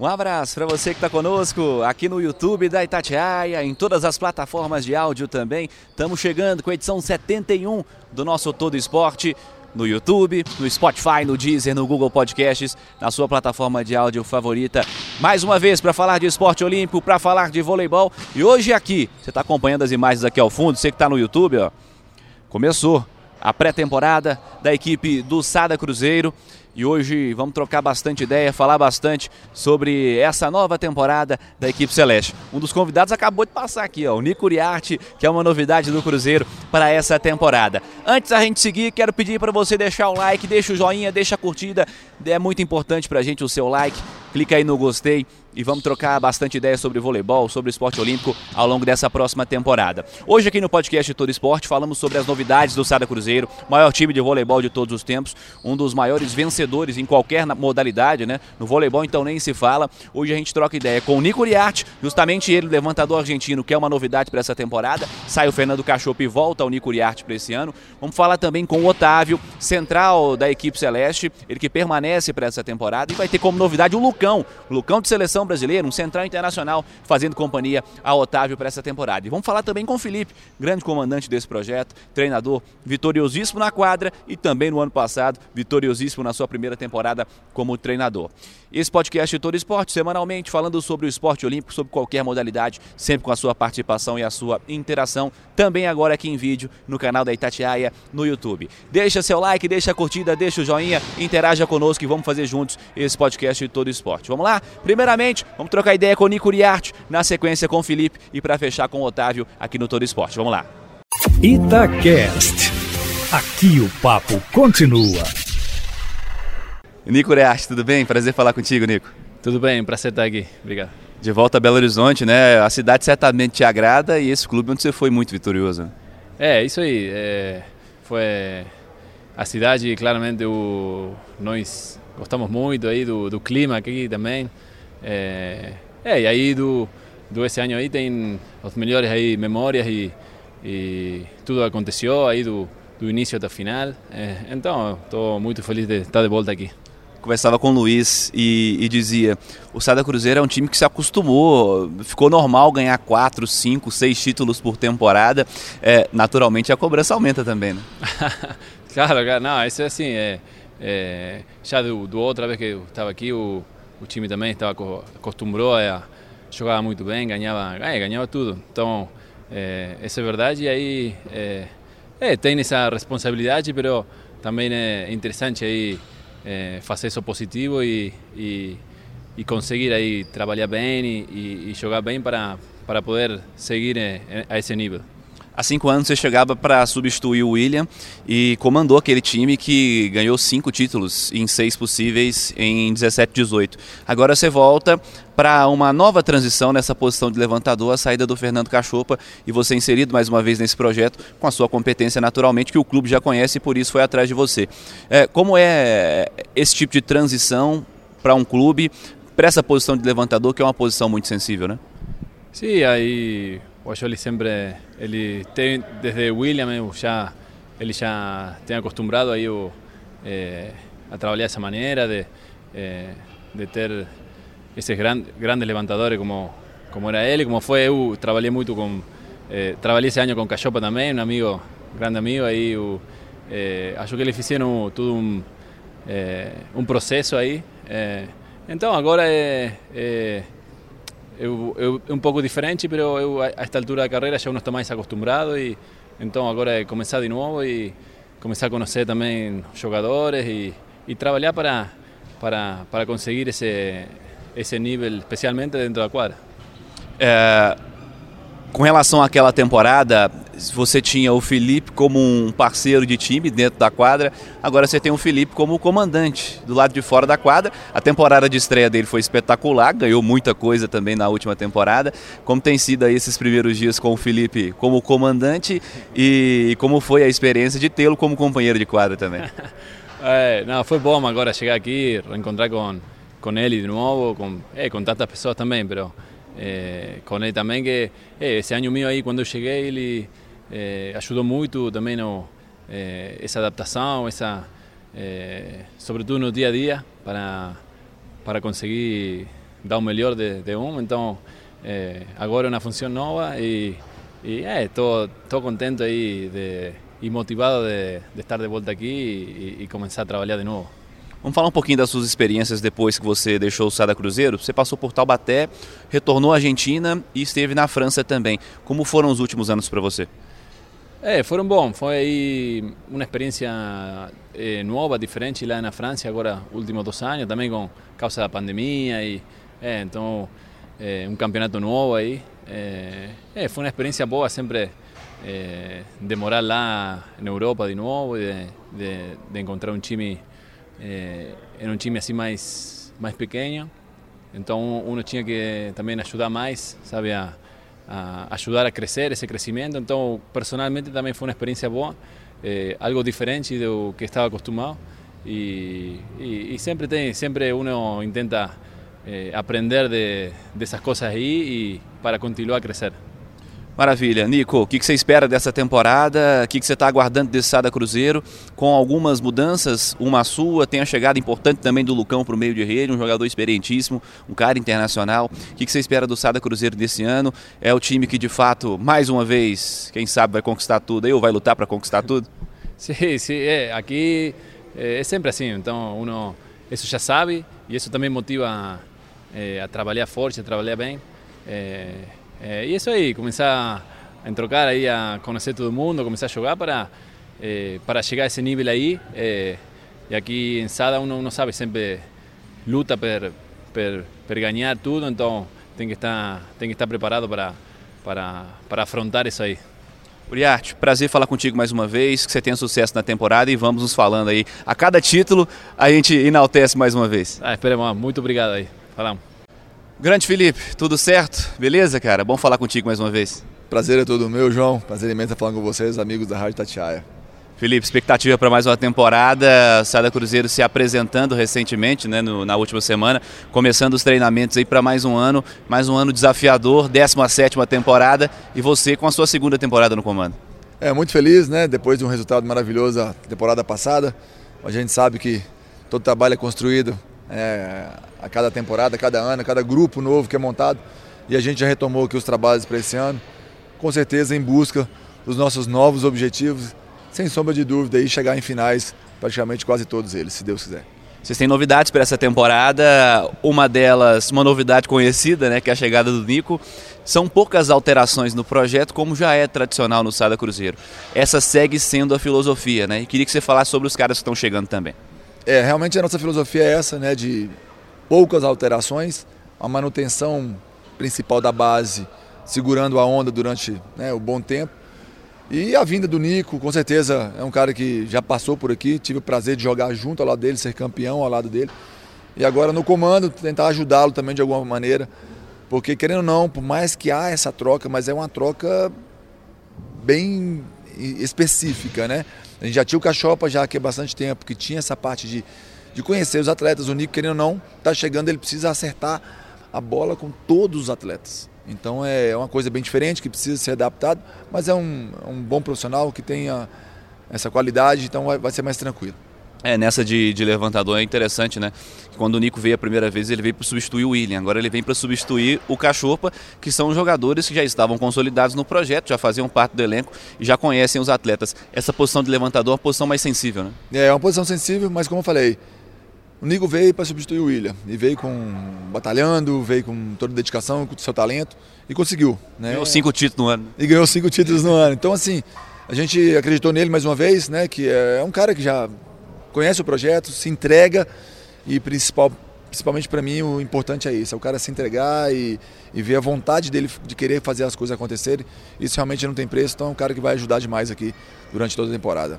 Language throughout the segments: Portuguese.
Um abraço para você que está conosco aqui no YouTube da Itatiaia, em todas as plataformas de áudio também. Estamos chegando com a edição 71 do nosso Todo Esporte no YouTube, no Spotify, no Deezer, no Google Podcasts, na sua plataforma de áudio favorita. Mais uma vez para falar de esporte olímpico, para falar de voleibol. E hoje aqui, você está acompanhando as imagens aqui ao fundo, você que está no YouTube, ó, começou a pré-temporada da equipe do Sada Cruzeiro. E hoje vamos trocar bastante ideia, falar bastante sobre essa nova temporada da equipe Celeste. Um dos convidados acabou de passar aqui, ó, o Nico Uriarte, que é uma novidade do Cruzeiro para essa temporada. Antes da gente seguir, quero pedir para você deixar o like, deixa o joinha, deixa a curtida. É muito importante para a gente o seu like. Clica aí no gostei e vamos trocar bastante ideia sobre voleibol, sobre esporte olímpico ao longo dessa próxima temporada. Hoje aqui no podcast Todo Esporte falamos sobre as novidades do Sada Cruzeiro, maior time de voleibol de todos os tempos, um dos maiores vencedores em qualquer modalidade, né? No voleibol então nem se fala. Hoje a gente troca ideia com o Nico Uriarte, justamente ele, levantador argentino, que é uma novidade para essa temporada. Sai o Fernando Cachopo e volta ao Nico Uriarte para esse ano. Vamos falar também com o Otávio, central da equipe Celeste, ele que permanece para essa temporada e vai ter como novidade o Lucão, o Lucão de seleção seleção brasileira, um central internacional, fazendo companhia a Otávio para essa temporada. E vamos falar também com o Felipe, grande comandante desse projeto, treinador vitoriosíssimo na quadra e também no ano passado, vitoriosíssimo na sua primeira temporada como treinador. Esse podcast Todo Esporte, semanalmente, falando sobre o esporte olímpico, sobre qualquer modalidade, sempre com a sua participação e a sua interação, também agora aqui em vídeo no canal da Itatiaia no YouTube. Deixa seu like, deixa a curtida, deixa o joinha, interaja conosco e vamos fazer juntos esse podcast Todo Esporte. Vamos lá? Primeiramente, vamos trocar ideia com o Nico Uriarte, na sequência com o Felipe e para fechar com o Otávio aqui no Todo Esporte. Vamos lá. Itacast. Aqui o papo continua. Nico Uriarte, tudo bem? Prazer falar contigo, Nico. Tudo bem, prazer estar aqui. Obrigado. De volta a Belo Horizonte, né? A cidade certamente te agrada e esse clube onde você foi muito vitorioso. É, isso aí. É, foi a cidade, claramente, o, nós gostamos muito aí do, do clima aqui também. É, é, e aí do, do esse ano aí tem os melhores aí memórias e, e tudo aconteceu aí do, do início até o final. É, então estou muito feliz de estar de volta aqui. Conversava com o Luiz e, e, dizia: o Sada Cruzeiro é um time que se acostumou, ficou normal ganhar quatro, cinco, seis títulos por temporada. É, naturalmente a cobrança aumenta também, né? claro, claro, não, isso é assim. É, é, já do, do outra vez que eu estava aqui, o o time também estava acostumbrou a jogar muito bem, ganhava, é, ganhava tudo. Então, é, essa é verdade. E aí é, é, tem essa responsabilidade, mas também é interessante aí fazer isso positivo e, e, e, conseguir aí trabalhar bem e, e jogar bem para, para poder seguir a esse nível. Há cinco anos você chegava para substituir o William e comandou aquele time que ganhou cinco títulos em seis possíveis em 17 18. Agora você volta para uma nova transição nessa posição de levantador, a saída do Fernando Cachopa e você inserido mais uma vez nesse projeto com a sua competência naturalmente que o clube já conhece e por isso foi atrás de você. É, como é esse tipo de transição para um clube, para essa posição de levantador que é uma posição muito sensível, né? Sim, aí o Jolie sempre, ele tem, desde William já, ele já acostumbrado aí o, eh, a trabalhar dessa maneira, de, eh, de ter esses gran, grandes levantadores como, como era ele, como foi, eu trabalhei muito com, eh, trabalhei esse ano com Cachopa também, um amigo, grande amigo, aí o, eh, que eles fizeram todo um, eh, um processo aí, eh, é, é eu, eu, é um pouco diferente, mas eu, a esta altura da carreira já não estou mais acostumado e então agora é começar de novo e começar a conhecer também jogadores e, e trabalhar para, para, para conseguir esse, esse nível, especialmente dentro da quadra. É, Com relação àquela temporada, você tinha o Felipe como um parceiro de time dentro da quadra, agora você tem o Felipe como comandante do lado de fora da quadra. A temporada de estreia dele foi espetacular, ganhou muita coisa também na última temporada. Como tem sido aí esses primeiros dias com o Felipe como comandante e como foi a experiência de tê-lo como companheiro de quadra também? é, não, foi bom agora chegar aqui, reencontrar com, com ele de novo, com, é, com tantas pessoas também, pero eh, com ele também que eh, esse ano meu aí quando eu cheguei ele eh, ajudou muito também no, essa adaptação sobretudo no dia a dia para para conseguir dar o melhor de, de um então agora é uma função nova e estou contente motivado de, estar de volta aqui e, e começar a trabalhar de novo Vamos falar um pouquinho das suas experiências depois que você deixou o Sada Cruzeiro. Você passou por Taubaté, retornou à Argentina e esteve na França também. Como foram os últimos anos para você? É, foram bons. Foi uma experiência eh, nova, diferente lá na França, agora últimos dois anos, também com causa da pandemia. E, é, então, é, um campeonato novo aí. É, foi uma experiência boa sempre de morar lá na Europa de novo, de, de, de encontrar um time eh, era um time assim mais mais pequeno, então tinha que também ajudar mais, sabe, a, a ajudar a crescer esse crescimento. Então, personalmente também foi uma experiência boa, eh, algo diferente do que estava acostumado. E, e, e sempre tem, sempre eh, aprender de, dessas coisas aí e para continuar a crescer. Maravilha. Nico, o que você espera dessa temporada? O que você está aguardando desse Sada Cruzeiro? Com algumas mudanças, uma sua, tem a chegada importante também do Lucão para o meio de rede, um jogador experientíssimo, um cara internacional. O que você espera do Sada Cruzeiro desse ano? É o time que, de fato, mais uma vez, quem sabe vai conquistar tudo aí ou vai lutar para conquistar tudo? Sim, sim. É, aqui é, é sempre assim. Então, uno, isso já sabe e isso também motiva é, a trabalhar forte, a trabalhar bem. É, é, e isso aí, começar a trocar aí, a conhecer todo mundo, começar a jogar para, é, para chegar a esse nível aí. É, e aqui em Sada uno não sabe, sempre luta per, per, per ganhar tudo, então tem que estar, tem que estar preparado para, para, para afrontar isso aí. Uriarte, prazer falar contigo mais uma vez, que você tenha sucesso na temporada e vamos nos falando aí. A cada título a gente enaltece mais uma vez. Ah, esperemos, muito obrigado aí. Falamos. Grande Felipe, tudo certo? Beleza, cara? Bom falar contigo mais uma vez. Prazer é todo meu, João. Prazer imenso estar falando com vocês, amigos da Rádio Tatiaia. Felipe, expectativa para mais uma temporada. Sada Cruzeiro se apresentando recentemente, né, no, na última semana, começando os treinamentos aí para mais um ano, mais um ano desafiador, 17 temporada e você com a sua segunda temporada no comando. É, muito feliz, né? Depois de um resultado maravilhoso a temporada passada. A gente sabe que todo trabalho é construído é, a cada temporada, a cada ano, a cada grupo novo que é montado. E a gente já retomou aqui os trabalhos para esse ano, com certeza em busca dos nossos novos objetivos, sem sombra de dúvida, e chegar em finais, praticamente quase todos eles, se Deus quiser. Vocês têm novidades para essa temporada, uma delas, uma novidade conhecida, né, que é a chegada do Nico. São poucas alterações no projeto, como já é tradicional no Sada Cruzeiro. Essa segue sendo a filosofia, né? E queria que você falasse sobre os caras que estão chegando também. É, realmente a nossa filosofia é essa, né, de poucas alterações, a manutenção principal da base, segurando a onda durante né, o bom tempo. E a vinda do Nico, com certeza, é um cara que já passou por aqui, tive o prazer de jogar junto ao lado dele, ser campeão ao lado dele. E agora no comando, tentar ajudá-lo também de alguma maneira, porque querendo ou não, por mais que há essa troca, mas é uma troca bem específica, né? A gente já tinha o Cachopa já aqui há bastante tempo, que tinha essa parte de, de conhecer os atletas. O Nico, querendo ou não, está chegando, ele precisa acertar a bola com todos os atletas. Então é uma coisa bem diferente, que precisa ser adaptado, mas é um, um bom profissional que tenha essa qualidade, então vai, vai ser mais tranquilo. É, nessa de, de, levantador é interessante, né? Quando o Nico veio a primeira vez, ele veio para substituir o William. Agora ele vem para substituir o Cachopa, que são jogadores que já estavam consolidados no projeto, já faziam parte do elenco e já conhecem os atletas. Essa posição de levantador é uma posição mais sensível, né? É, é uma posição sensível, mas como eu falei, o Nico veio para substituir o William. E veio com batalhando, veio com toda dedicação, com o seu talento e conseguiu. Né? Ganhou cinco títulos no ano. E ganhou cinco títulos no ano. Então, assim, a gente acreditou nele mais uma vez, né? Que é um cara que já conhece o projeto, se entrega e principal principalmente para mim, o importante é isso: é o cara se entregar e, e, ver a vontade dele de querer fazer as coisas acontecerem. Isso realmente não tem preço, então é um cara que vai ajudar demais aqui durante toda a temporada.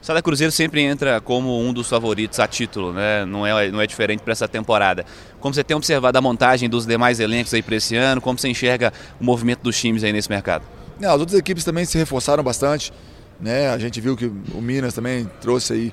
O Sada Cruzeiro sempre entra como um dos favoritos a título, né? não, é, não é diferente para essa temporada. Como você tem observado a montagem dos demais elencos aí para esse ano, como você enxerga o movimento dos times aí nesse mercado? Não, as outras equipes também se reforçaram bastante. Né? A gente viu que o Minas também trouxe aí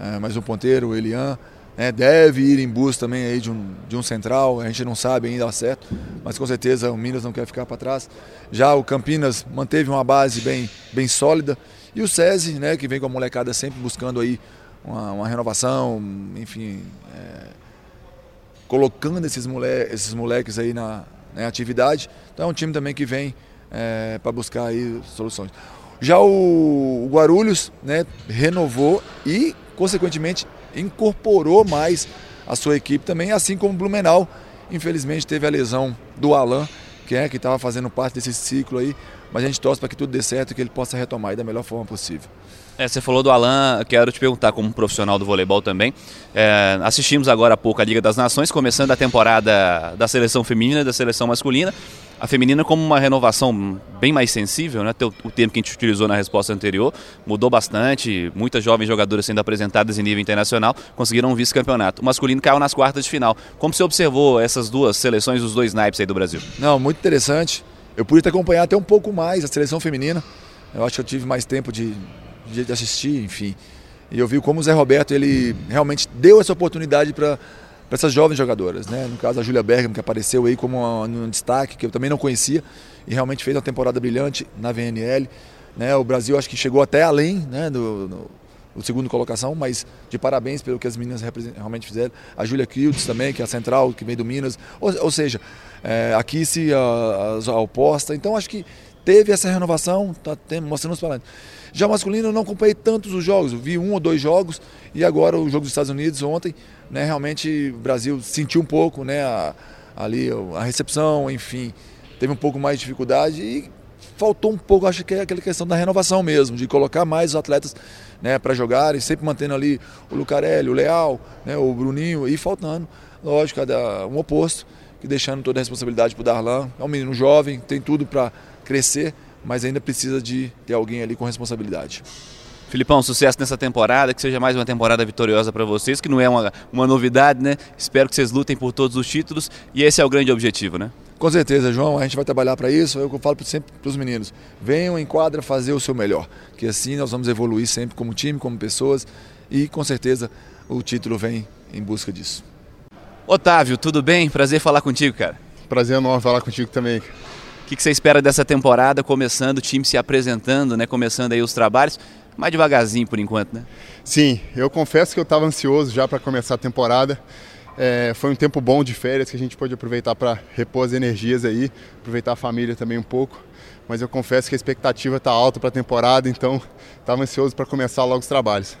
é, um ponteiro, o Elian. Né? Deve ir em busca também aí de um, de um central, a gente não sabe ainda certo, mas com certeza o Minas não quer ficar para trás. Já o Campinas manteve uma base bem, bem sólida. E o SESI, né, que vem com a molecada sempre buscando aí uma, uma renovação, enfim, é, colocando esses, mole esses moleques aí na, na, atividade. Então é um time também que vem é, para buscar aí soluções. Já o, o Guarulhos né, renovou e, consequentemente, incorporou mais a sua equipe também, assim como o Blumenau, infelizmente, teve a lesão do Alan, que é que estava fazendo parte desse ciclo aí mas a gente torce para que tudo dê certo e que ele possa retomar da melhor forma possível. É, você falou do Alan, quero te perguntar como profissional do voleibol também. É, assistimos agora há pouco a Liga das Nações, começando a temporada da seleção feminina e da seleção masculina. A feminina como uma renovação bem mais sensível, né? o tempo que a gente utilizou na resposta anterior mudou bastante, muitas jovens jogadoras sendo apresentadas em nível internacional conseguiram um vice-campeonato. O masculino caiu nas quartas de final. Como você observou essas duas seleções, os dois naipes aí do Brasil? Não, muito interessante. Eu pude ter acompanhado até um pouco mais a seleção feminina. Eu acho que eu tive mais tempo de, de assistir, enfim. E eu vi como o Zé Roberto ele realmente deu essa oportunidade para essas jovens jogadoras, né? No caso a Júlia Bergamo que apareceu aí como um destaque que eu também não conhecia e realmente fez uma temporada brilhante na VNL, né? O Brasil acho que chegou até além, né? Do, do segundo colocação, mas de parabéns pelo que as meninas realmente fizeram. A Júlia Kildes também, que é a central, que vem do Minas. Ou, ou seja, é, aqui se a, a, oposta. Então acho que teve essa renovação, está mostrando os talentos. Já masculino eu não acompanhei tantos os jogos, vi um ou dois jogos e agora o jogo dos Estados Unidos ontem, né, realmente o Brasil sentiu um pouco, né, a, ali a recepção, enfim, teve um pouco mais de dificuldade e faltou um pouco, acho que é aquela questão da renovação mesmo, de colocar mais os atletas né, para jogarem, sempre mantendo ali o Lucarelli, o Leal, né, o Bruninho e faltando, lógico, um oposto que deixando toda a responsabilidade para o Darlan. É um menino jovem, tem tudo para crescer, mas ainda precisa de ter alguém ali com responsabilidade. Filipão, sucesso nessa temporada, que seja mais uma temporada vitoriosa para vocês, que não é uma, uma novidade, né? Espero que vocês lutem por todos os títulos e esse é o grande objetivo, né? Com certeza, João, a gente vai trabalhar para isso. É o que eu falo sempre para os meninos: venham em quadra fazer o seu melhor, que assim nós vamos evoluir sempre como time, como pessoas e com certeza o título vem em busca disso. Otávio, tudo bem? Prazer falar contigo, cara. Prazer enorme falar contigo também. Que, que você espera dessa temporada, começando o time se apresentando, né? Começando aí os trabalhos, mais devagarzinho por enquanto, né? Sim, eu confesso que eu estava ansioso já para começar a temporada. É, foi um tempo bom de férias que a gente pôde aproveitar para repor as energias aí, aproveitar a família também um pouco. Mas eu confesso que a expectativa está alta para a temporada, então estava ansioso para começar logo os trabalhos.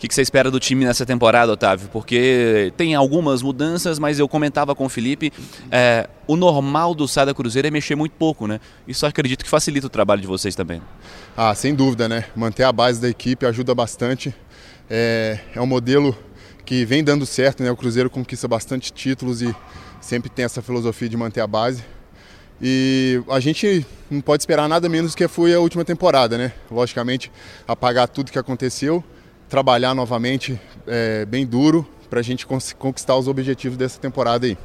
O que você espera do time nessa temporada, Otávio? Porque tem algumas mudanças, mas eu comentava com o Felipe, é, o normal do Sada Cruzeiro é mexer muito pouco, né? Isso acredito que facilita o trabalho de vocês também. Ah, sem dúvida, né? Manter a base da equipe ajuda bastante. É, é um modelo que vem dando certo, né? O Cruzeiro conquista bastante títulos e sempre tem essa filosofia de manter a base. E a gente não pode esperar nada menos que foi a última temporada, né? Logicamente, apagar tudo que aconteceu trabalhar novamente é, bem duro para a gente conquistar os objetivos dessa temporada aí.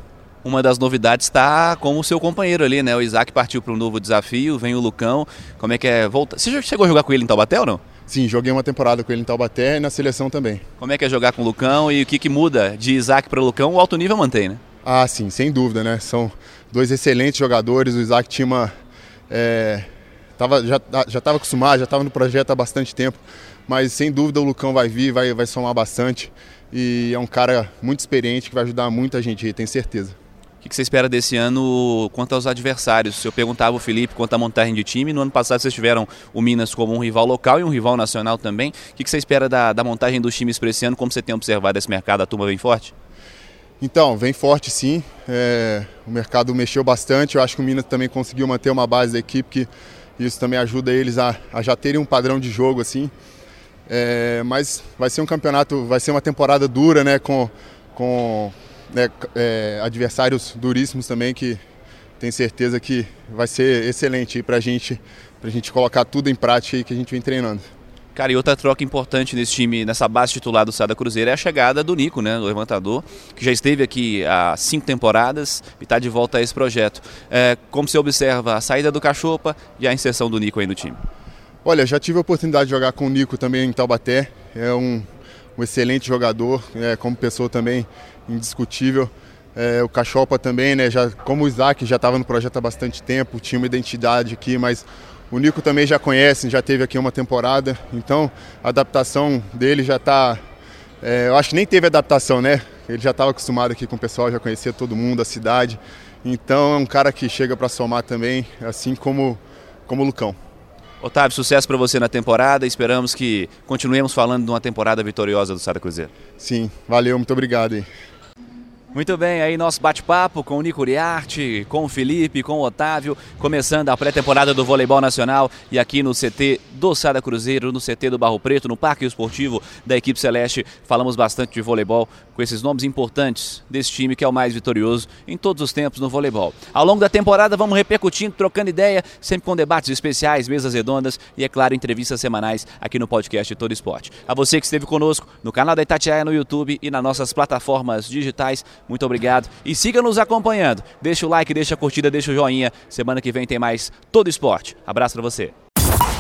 Uma das novidades está com o seu companheiro ali, né? O Isaac partiu para um novo desafio, vem o Lucão. Como é que é? Volta... Você já chegou a jogar com ele em Taubaté ou não? Sim, joguei uma temporada com ele em Taubaté e na seleção também. Como é que é jogar com o Lucão e o que, que muda de Isaac para o Lucão? O alto nível mantém, né? Ah, sim, sem dúvida, né? São dois excelentes jogadores. O Isaac tinha uma. É, tava, já estava acostumado, já estava no projeto há bastante tempo mas sem dúvida o Lucão vai vir, vai, vai somar bastante e é um cara muito experiente que vai ajudar muita gente, tenho certeza. O que você espera desse ano quanto aos adversários? Eu perguntava o Felipe quanto à montagem de time. No ano passado vocês tiveram o Minas como um rival local e um rival nacional também. O que você espera da, da montagem dos times para esse ano? Como você tem observado esse mercado? A turma vem forte? Então, vem forte sim. É, o mercado mexeu bastante. Eu acho que o Minas também conseguiu manter uma base da equipe que isso também ajuda eles a, a já terem um padrão de jogo assim. É, mas vai ser um campeonato, vai ser uma temporada dura, né? Com, com né, é, adversários duríssimos também que tenho certeza que vai ser excelente para gente, a gente colocar tudo em prática aí que a gente vem treinando. Cara, e outra troca importante nesse time, nessa base titular do Sada Cruzeiro, é a chegada do Nico, né, do levantador, que já esteve aqui há cinco temporadas e está de volta a esse projeto. É, como você observa a saída do Cachopa e a inserção do Nico aí no time? Olha, já tive a oportunidade de jogar com o Nico também em Taubaté. É um, um excelente jogador, é, como pessoa também indiscutível. É, o Cachopa também, né? Já, como o Isaac já estava no projeto há bastante tempo, tinha uma identidade aqui, mas o Nico também já conhece, já teve aqui uma temporada, então a adaptação dele já está. É, eu acho que nem teve adaptação, né? Ele já estava acostumado aqui com o pessoal, já conhecia todo mundo, a cidade. Então é um cara que chega para somar também, assim como, como o Lucão. Otávio, sucesso para você na temporada. Esperamos que continuemos falando de uma temporada vitoriosa do Sada Cruzeiro. Sim, valeu, muito obrigado. Muito bem, aí nosso bate-papo com o Nico Uriarte, com o Felipe, com o Otávio, começando a pré-temporada do voleibol nacional e aqui no CT do Sada Cruzeiro, no CT do Barro Preto, no Parque Esportivo da equipe Celeste. Falamos bastante de voleibol com esses nomes importantes desse time que é o mais vitorioso em todos os tempos no voleibol. Ao longo da temporada vamos repercutindo, trocando ideia, sempre com debates especiais, mesas redondas e, é claro, entrevistas semanais aqui no podcast Todo Esporte. A você que esteve conosco no canal da Itatiaia no YouTube e nas nossas plataformas digitais, muito obrigado e siga nos acompanhando. Deixa o like, deixa a curtida, deixa o joinha. Semana que vem tem mais Todo Esporte. Abraço para você.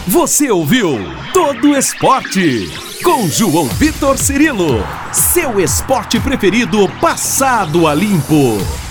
Você ouviu Todo Esporte com João Vitor Cirilo, seu esporte preferido passado a limpo.